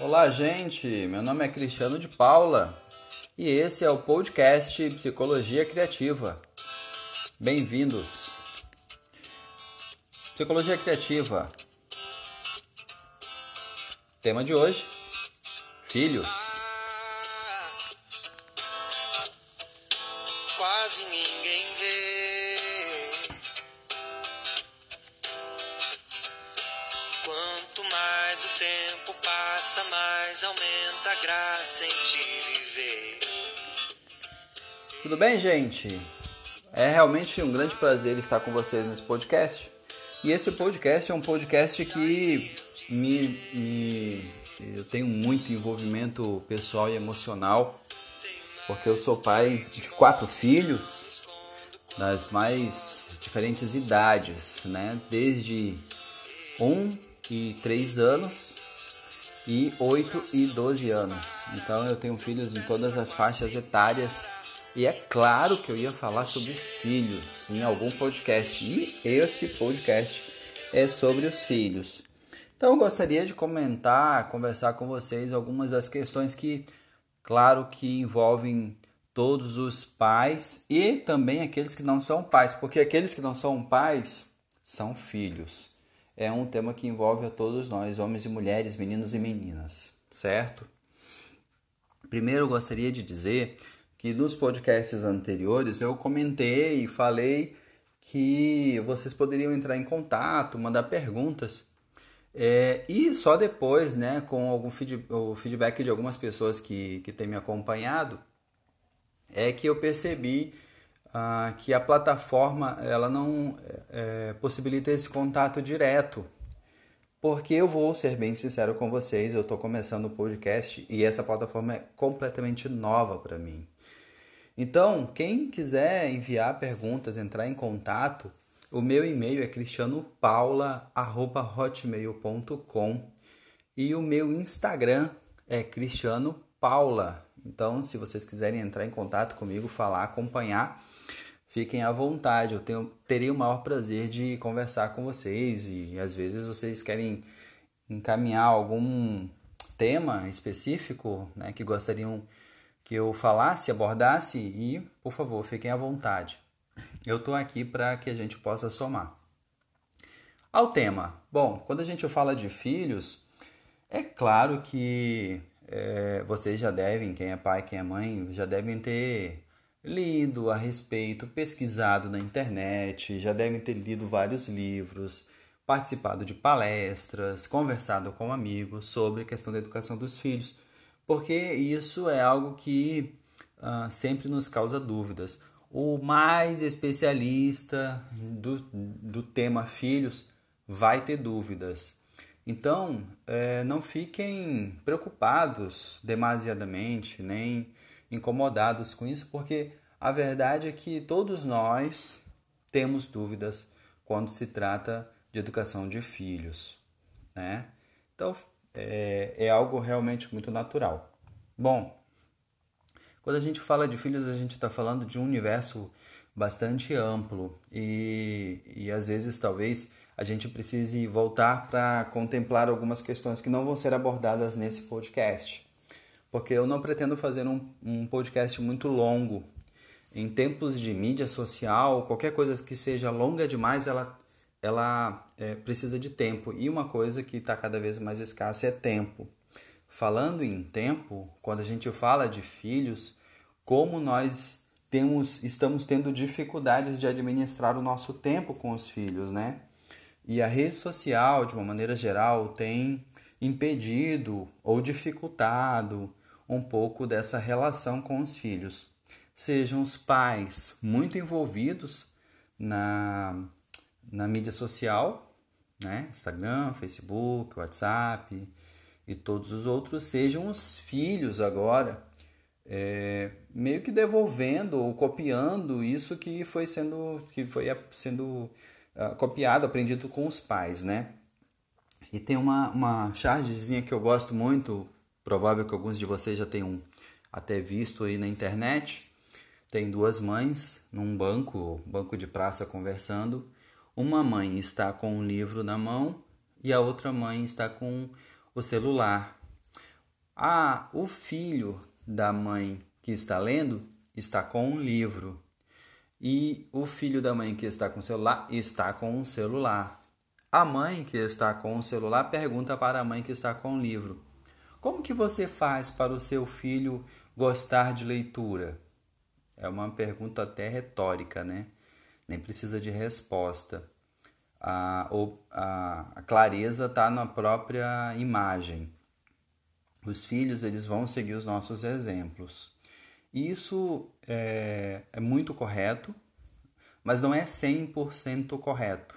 Olá, gente. Meu nome é Cristiano de Paula e esse é o podcast Psicologia Criativa. Bem-vindos. Psicologia Criativa. Tema de hoje: Filhos. Mais aumenta a graça em te viver. Tudo bem, gente? É realmente um grande prazer estar com vocês nesse podcast. E esse podcast é um podcast que me, me eu tenho muito envolvimento pessoal e emocional, porque eu sou pai de quatro filhos das mais diferentes idades, né? Desde um e três anos e 8 e 12 anos. Então eu tenho filhos em todas as faixas etárias e é claro que eu ia falar sobre filhos em algum podcast e esse podcast é sobre os filhos. Então eu gostaria de comentar, conversar com vocês algumas das questões que, claro, que envolvem todos os pais e também aqueles que não são pais, porque aqueles que não são pais são filhos. É um tema que envolve a todos nós, homens e mulheres, meninos e meninas, certo? Primeiro eu gostaria de dizer que nos podcasts anteriores eu comentei e falei que vocês poderiam entrar em contato, mandar perguntas é, e só depois, né, com algum feed, o feedback de algumas pessoas que, que têm me acompanhado, é que eu percebi ah, que a plataforma ela não é, possibilita esse contato direto. Porque eu vou ser bem sincero com vocês, eu estou começando o podcast e essa plataforma é completamente nova para mim. Então, quem quiser enviar perguntas, entrar em contato, o meu e-mail é cristianopaula@hotmail.com e o meu Instagram é cristianopaula. Então, se vocês quiserem entrar em contato comigo, falar, acompanhar, fiquem à vontade. Eu tenho, o maior prazer de conversar com vocês e às vezes vocês querem encaminhar algum tema específico né, que gostariam que eu falasse, abordasse e, por favor, fiquem à vontade. Eu estou aqui para que a gente possa somar. Ao tema. Bom, quando a gente fala de filhos, é claro que é, vocês já devem, quem é pai, quem é mãe, já devem ter lido a respeito, pesquisado na internet, já devem ter lido vários livros, participado de palestras, conversado com amigos sobre a questão da educação dos filhos, porque isso é algo que uh, sempre nos causa dúvidas o mais especialista do, do tema filhos vai ter dúvidas. Então, é, não fiquem preocupados demasiadamente, nem incomodados com isso, porque a verdade é que todos nós temos dúvidas quando se trata de educação de filhos. Né? Então, é, é algo realmente muito natural. Bom, quando a gente fala de filhos, a gente está falando de um universo bastante amplo e, e às vezes talvez a gente precise voltar para contemplar algumas questões que não vão ser abordadas nesse podcast. Porque eu não pretendo fazer um, um podcast muito longo. Em tempos de mídia social, qualquer coisa que seja longa demais, ela, ela é, precisa de tempo. E uma coisa que está cada vez mais escassa é tempo. Falando em tempo, quando a gente fala de filhos, como nós temos, estamos tendo dificuldades de administrar o nosso tempo com os filhos, né? E a rede social, de uma maneira geral, tem impedido ou dificultado um pouco dessa relação com os filhos. Sejam os pais muito envolvidos na, na mídia social, né? Instagram, Facebook, WhatsApp, e todos os outros sejam os filhos agora, é, meio que devolvendo ou copiando isso que foi sendo, que foi sendo uh, copiado, aprendido com os pais, né? E tem uma, uma chargezinha que eu gosto muito, provável que alguns de vocês já tenham até visto aí na internet. Tem duas mães num banco, banco de praça conversando. Uma mãe está com um livro na mão e a outra mãe está com o celular. Ah, o filho da mãe que está lendo está com um livro. E o filho da mãe que está com o celular está com um celular. A mãe que está com o celular pergunta para a mãe que está com o livro: Como que você faz para o seu filho gostar de leitura? É uma pergunta até retórica, né? Nem precisa de resposta. A, a, a clareza está na própria imagem. Os filhos eles vão seguir os nossos exemplos. Isso é, é muito correto, mas não é 100% correto.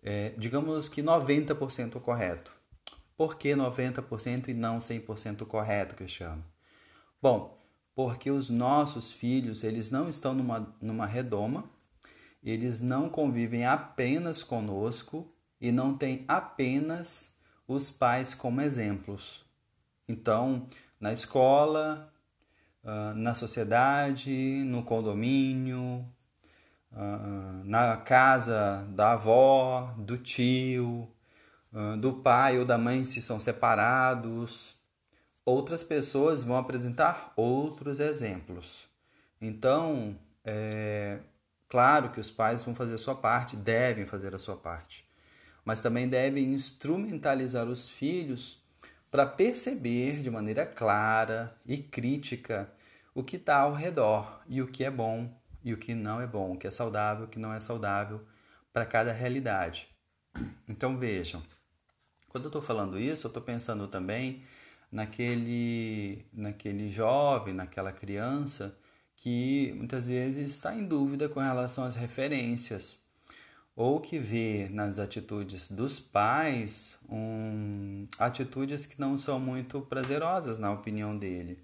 É, digamos que 90% correto. Por que 90% e não 100% correto, Cristiano? Bom, porque os nossos filhos, eles não estão numa, numa redoma, eles não convivem apenas conosco e não têm apenas os pais como exemplos. Então, na escola, uh, na sociedade, no condomínio, uh, na casa da avó, do tio, do pai ou da mãe se são separados. Outras pessoas vão apresentar outros exemplos. Então, é claro que os pais vão fazer a sua parte, devem fazer a sua parte, mas também devem instrumentalizar os filhos para perceber de maneira clara e crítica o que está ao redor e o que é bom e o que não é bom, o que é saudável, o que não é saudável para cada realidade. Então vejam, quando eu estou falando isso, eu estou pensando também naquele, naquele jovem, naquela criança que muitas vezes está em dúvida com relação às referências ou que vê nas atitudes dos pais um, atitudes que não são muito prazerosas na opinião dele.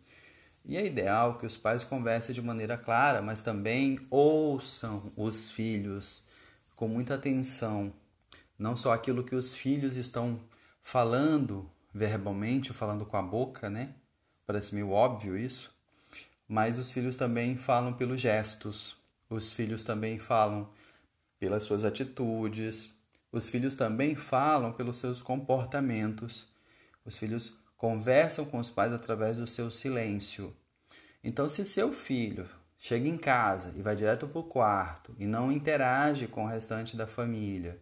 E é ideal que os pais conversem de maneira clara, mas também ouçam os filhos com muita atenção, não só aquilo que os filhos estão falando verbalmente, falando com a boca, né? Parece meio óbvio isso, mas os filhos também falam pelos gestos, os filhos também falam pelas suas atitudes. Os filhos também falam pelos seus comportamentos. Os filhos conversam com os pais através do seu silêncio. Então, se seu filho chega em casa e vai direto para o quarto e não interage com o restante da família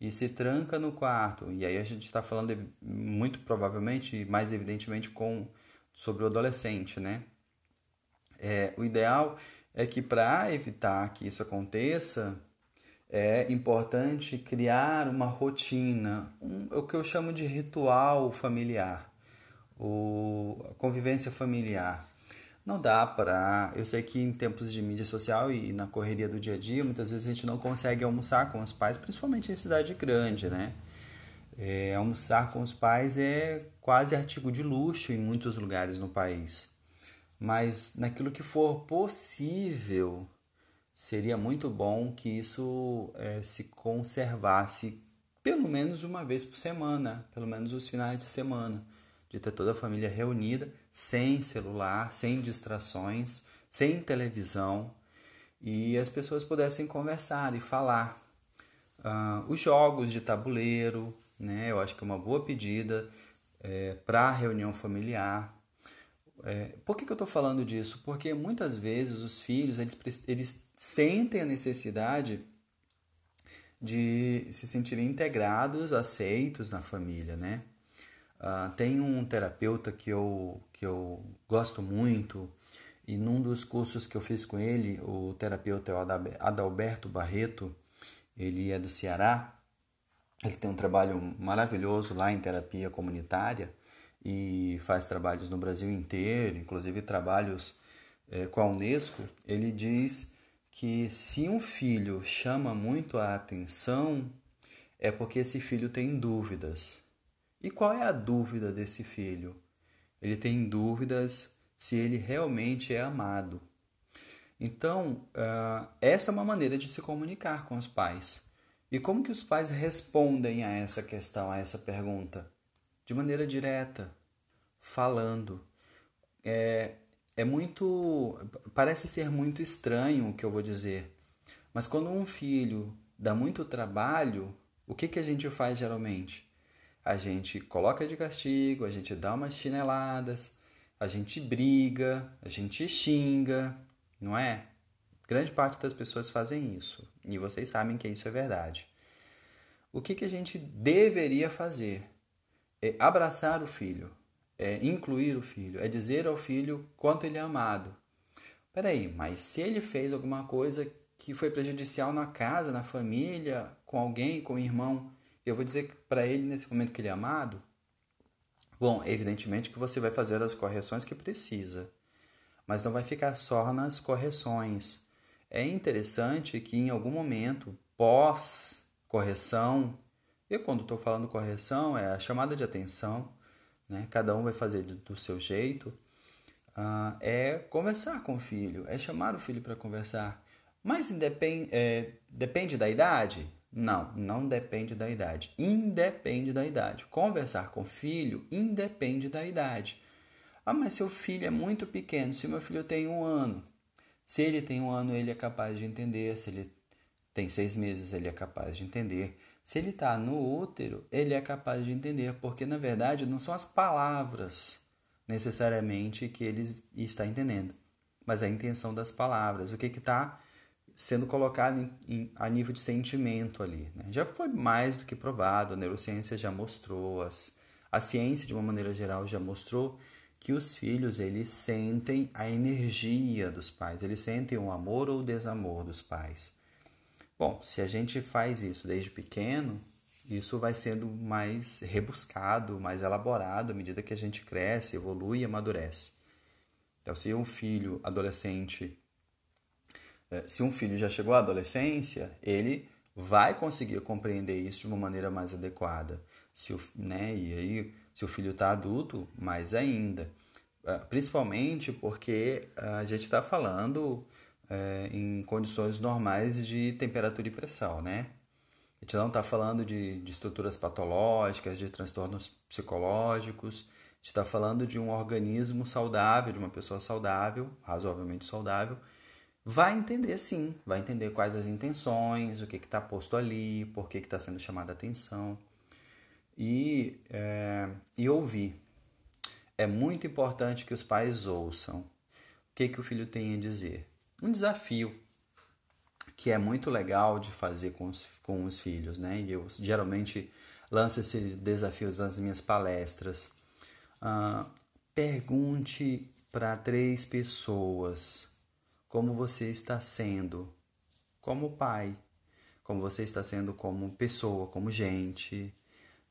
e se tranca no quarto, e aí a gente está falando muito provavelmente, mais evidentemente, com sobre o adolescente, né? É, o ideal é que para evitar que isso aconteça, é importante criar uma rotina, um, o que eu chamo de ritual familiar, o, a convivência familiar. Não dá para. Eu sei que em tempos de mídia social e na correria do dia a dia, muitas vezes a gente não consegue almoçar com os pais, principalmente em cidade grande, né? É, almoçar com os pais é quase artigo de luxo em muitos lugares no país. Mas naquilo que for possível, seria muito bom que isso é, se conservasse pelo menos uma vez por semana, pelo menos os finais de semana, de ter toda a família reunida, sem celular, sem distrações, sem televisão, e as pessoas pudessem conversar e falar. Uh, os jogos de tabuleiro, né, eu acho que é uma boa pedida é, para reunião familiar, é, por que, que eu estou falando disso? Porque muitas vezes os filhos eles, eles sentem a necessidade de se sentirem integrados, aceitos na família, né? Uh, tem um terapeuta que eu, que eu gosto muito e num dos cursos que eu fiz com ele, o terapeuta é Adalberto Barreto, ele é do Ceará, ele tem um trabalho maravilhoso lá em terapia comunitária e faz trabalhos no Brasil inteiro, inclusive trabalhos é, com a Unesco, ele diz que se um filho chama muito a atenção, é porque esse filho tem dúvidas. E qual é a dúvida desse filho? Ele tem dúvidas se ele realmente é amado. Então, uh, essa é uma maneira de se comunicar com os pais. E como que os pais respondem a essa questão, a essa pergunta? de maneira direta, falando. É, é muito. Parece ser muito estranho o que eu vou dizer, mas quando um filho dá muito trabalho, o que, que a gente faz geralmente? A gente coloca de castigo, a gente dá umas chineladas, a gente briga, a gente xinga, não é? Grande parte das pessoas fazem isso e vocês sabem que isso é verdade. O que, que a gente deveria fazer? É abraçar o filho, é incluir o filho, é dizer ao filho quanto ele é amado. Peraí, mas se ele fez alguma coisa que foi prejudicial na casa, na família, com alguém, com o irmão, eu vou dizer para ele nesse momento que ele é amado? Bom, evidentemente que você vai fazer as correções que precisa, mas não vai ficar só nas correções. É interessante que em algum momento, pós correção, e quando estou falando correção, é a chamada de atenção, né? cada um vai fazer do seu jeito, uh, é conversar com o filho, é chamar o filho para conversar. Mas independ, é, depende da idade? Não, não depende da idade. Independe da idade. Conversar com filho independe da idade. Ah, mas seu filho é muito pequeno. Se meu filho tem um ano, se ele tem um ano, ele é capaz de entender. Se ele tem seis meses, ele é capaz de entender. Se ele está no útero, ele é capaz de entender, porque na verdade não são as palavras necessariamente que ele está entendendo, mas a intenção das palavras, o que está sendo colocado em, em, a nível de sentimento ali. Né? Já foi mais do que provado, a neurociência já mostrou, as, a ciência de uma maneira geral já mostrou que os filhos eles sentem a energia dos pais, eles sentem o amor ou o desamor dos pais. Bom, se a gente faz isso desde pequeno, isso vai sendo mais rebuscado, mais elaborado à medida que a gente cresce, evolui e amadurece. Então, se um filho adolescente, se um filho já chegou à adolescência, ele vai conseguir compreender isso de uma maneira mais adequada. Se o, né, e aí, se o filho está adulto, mais ainda. Eh, principalmente porque a gente está falando é, em condições normais de temperatura e pressão, né? A gente não está falando de, de estruturas patológicas, de transtornos psicológicos, a gente está falando de um organismo saudável, de uma pessoa saudável, razoavelmente saudável, vai entender sim, vai entender quais as intenções, o que está posto ali, por que está sendo chamada a atenção e, é, e ouvir. É muito importante que os pais ouçam o que, que o filho tem a dizer um desafio que é muito legal de fazer com os, com os filhos, né? E eu geralmente lanço esses desafios nas minhas palestras. Uh, pergunte para três pessoas como você está sendo como pai, como você está sendo como pessoa, como gente.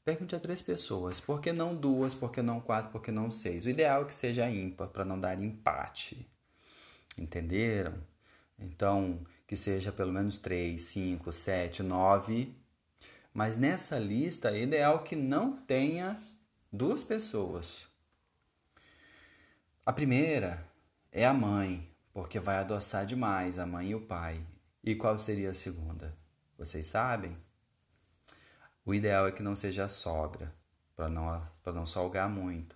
Pergunte a três pessoas. Por que não duas? Por que não quatro? Por que não seis? O ideal é que seja ímpar, para não dar empate. Entenderam? Então, que seja pelo menos 3, 5, 7, 9. Mas nessa lista é ideal que não tenha duas pessoas. A primeira é a mãe, porque vai adoçar demais a mãe e o pai. E qual seria a segunda? Vocês sabem? O ideal é que não seja a sogra, para não, não salgar muito.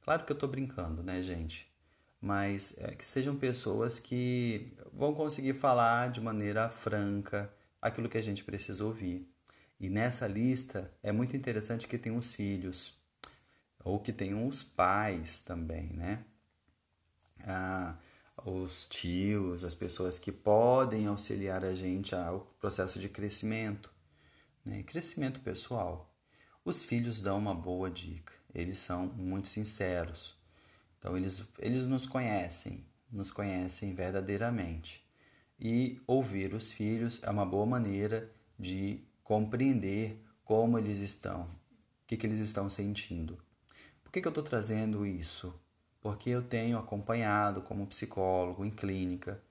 Claro que eu estou brincando, né, gente? mas é, que sejam pessoas que vão conseguir falar de maneira franca aquilo que a gente precisa ouvir. E nessa lista é muito interessante que tem os filhos, ou que tenham os pais também, né? Ah, os tios, as pessoas que podem auxiliar a gente ao processo de crescimento, né? crescimento pessoal. Os filhos dão uma boa dica, eles são muito sinceros. Então eles, eles nos conhecem, nos conhecem verdadeiramente. E ouvir os filhos é uma boa maneira de compreender como eles estão, o que, que eles estão sentindo. Por que, que eu estou trazendo isso? Porque eu tenho acompanhado como psicólogo em clínica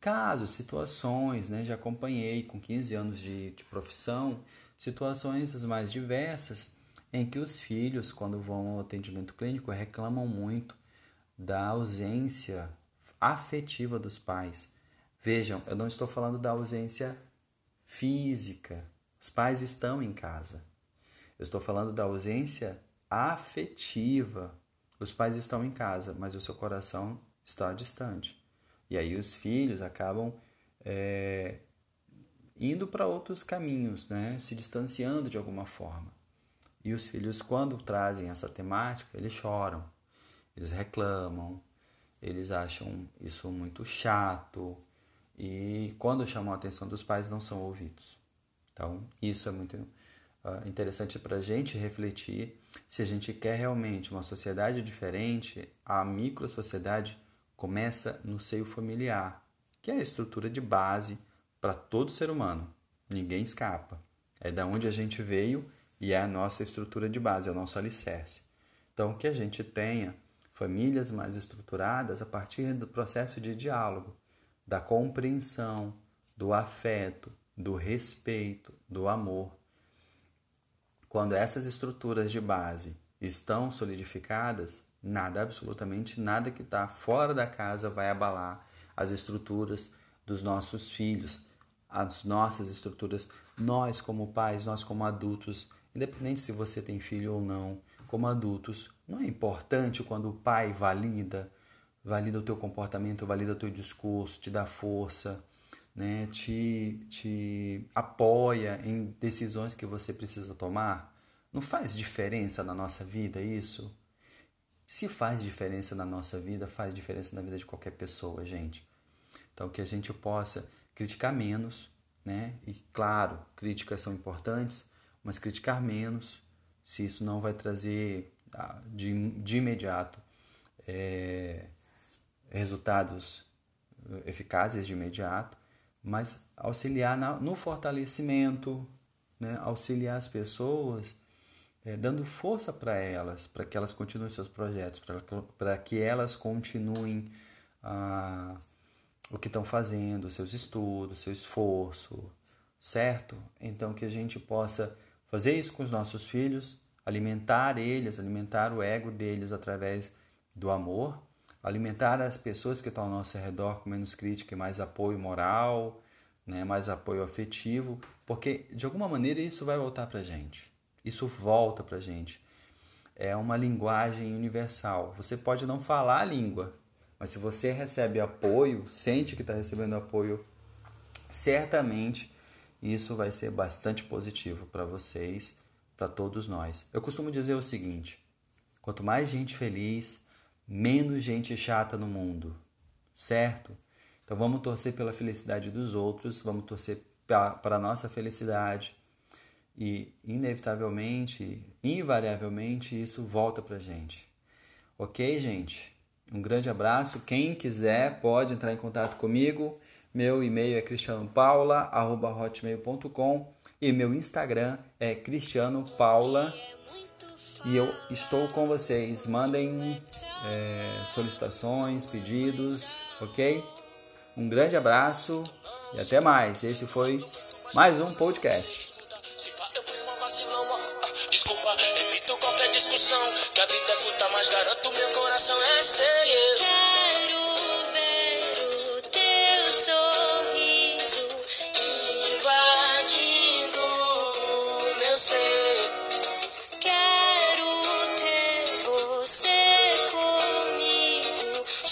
casos, situações, né? já acompanhei com 15 anos de, de profissão, situações as mais diversas em que os filhos, quando vão ao atendimento clínico, reclamam muito da ausência afetiva dos pais. Vejam, eu não estou falando da ausência física. Os pais estão em casa. Eu estou falando da ausência afetiva. Os pais estão em casa, mas o seu coração está distante. E aí os filhos acabam é, indo para outros caminhos, né? se distanciando de alguma forma. E os filhos, quando trazem essa temática, eles choram, eles reclamam, eles acham isso muito chato e quando chamam a atenção dos pais não são ouvidos. Então, isso é muito uh, interessante para a gente refletir se a gente quer realmente uma sociedade diferente, a micro-sociedade começa no seio familiar, que é a estrutura de base para todo ser humano. Ninguém escapa. É da onde a gente veio e é a nossa estrutura de base, é o nosso alicerce. Então, que a gente tenha famílias mais estruturadas a partir do processo de diálogo, da compreensão, do afeto, do respeito, do amor. Quando essas estruturas de base estão solidificadas, nada, absolutamente nada que está fora da casa vai abalar as estruturas dos nossos filhos, as nossas estruturas, nós como pais, nós como adultos, independente se você tem filho ou não, como adultos, não é importante quando o pai valida, valida o teu comportamento, valida o teu discurso, te dá força, né? te, te apoia em decisões que você precisa tomar? Não faz diferença na nossa vida isso? Se faz diferença na nossa vida, faz diferença na vida de qualquer pessoa, gente. Então, que a gente possa criticar menos, né? E claro, críticas são importantes, mas criticar menos, se isso não vai trazer ah, de, de imediato é, resultados eficazes de imediato, mas auxiliar na, no fortalecimento, né? auxiliar as pessoas, é, dando força para elas, para que elas continuem seus projetos, para que elas continuem ah, o que estão fazendo, seus estudos, seu esforço, certo? Então que a gente possa fazer isso com os nossos filhos, alimentar eles, alimentar o ego deles através do amor, alimentar as pessoas que estão ao nosso redor com menos crítica e mais apoio moral, né, mais apoio afetivo, porque de alguma maneira isso vai voltar para gente. Isso volta para gente. É uma linguagem universal. Você pode não falar a língua, mas se você recebe apoio, sente que está recebendo apoio, certamente isso vai ser bastante positivo para vocês, para todos nós. Eu costumo dizer o seguinte: quanto mais gente feliz, menos gente chata no mundo, certo? Então vamos torcer pela felicidade dos outros, vamos torcer para a nossa felicidade e inevitavelmente, invariavelmente, isso volta para gente. Ok, gente? Um grande abraço. Quem quiser pode entrar em contato comigo. Meu e-mail é cristianopaula.hotmail.com e meu Instagram é cristianopaula. E eu estou com vocês. Mandem é, solicitações, pedidos, ok? Um grande abraço e até mais. Esse foi mais um podcast.